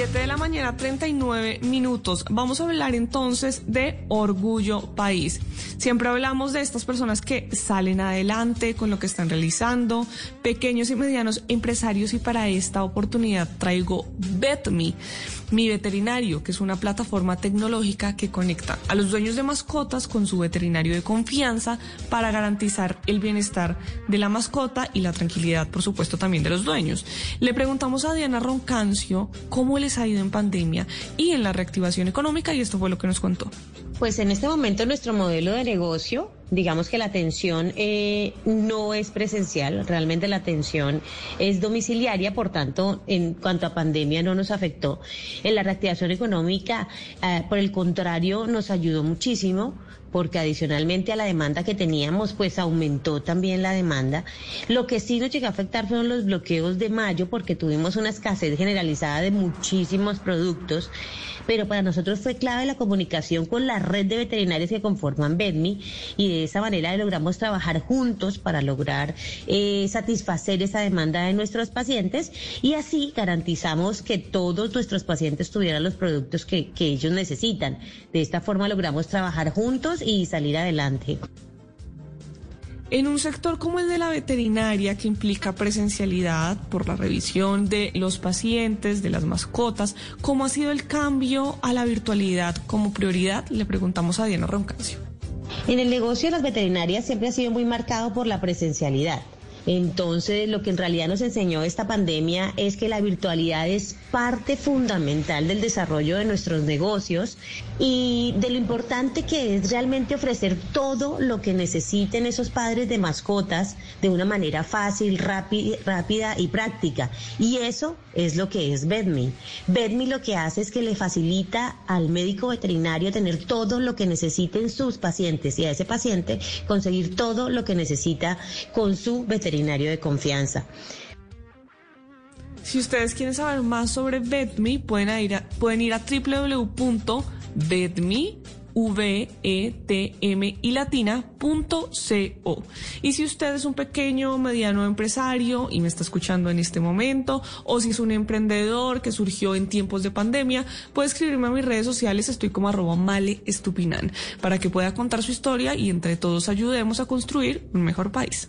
7 de la mañana, 39 minutos. Vamos a hablar entonces de Orgullo País. Siempre hablamos de estas personas que salen adelante con lo que están realizando, pequeños y medianos empresarios y para esta oportunidad traigo BetMe. Mi Veterinario, que es una plataforma tecnológica que conecta a los dueños de mascotas con su veterinario de confianza para garantizar el bienestar de la mascota y la tranquilidad, por supuesto, también de los dueños. Le preguntamos a Diana Roncancio cómo ha ido en pandemia y en la reactivación económica y esto fue lo que nos contó. Pues en este momento nuestro modelo de negocio, digamos que la atención eh, no es presencial, realmente la atención es domiciliaria, por tanto, en cuanto a pandemia no nos afectó. En la reactivación económica, eh, por el contrario, nos ayudó muchísimo porque adicionalmente a la demanda que teníamos, pues aumentó también la demanda. Lo que sí nos llegó a afectar fueron los bloqueos de mayo, porque tuvimos una escasez generalizada de muchísimos productos, pero para nosotros fue clave la comunicación con la red de veterinarios que conforman BEDMI y de esa manera logramos trabajar juntos para lograr eh, satisfacer esa demanda de nuestros pacientes y así garantizamos que todos nuestros pacientes tuvieran los productos que, que ellos necesitan. De esta forma logramos trabajar juntos y salir adelante. En un sector como el de la veterinaria, que implica presencialidad por la revisión de los pacientes, de las mascotas, ¿cómo ha sido el cambio a la virtualidad como prioridad? Le preguntamos a Diana Roncancio. En el negocio de las veterinarias siempre ha sido muy marcado por la presencialidad. Entonces, lo que en realidad nos enseñó esta pandemia es que la virtualidad es parte fundamental del desarrollo de nuestros negocios y de lo importante que es realmente ofrecer todo lo que necesiten esos padres de mascotas de una manera fácil, rápida y práctica. Y eso es lo que es Bedme. Bedme lo que hace es que le facilita al médico veterinario tener todo lo que necesiten sus pacientes y a ese paciente conseguir todo lo que necesita con su veterinario de confianza. Si ustedes quieren saber más sobre BetMe, pueden ir a, pueden ir a www.betme V-E-T-M y latina.co. Y si usted es un pequeño mediano empresario y me está escuchando en este momento, o si es un emprendedor que surgió en tiempos de pandemia, puede escribirme a mis redes sociales, estoy como arroba male estupinan, para que pueda contar su historia y entre todos ayudemos a construir un mejor país.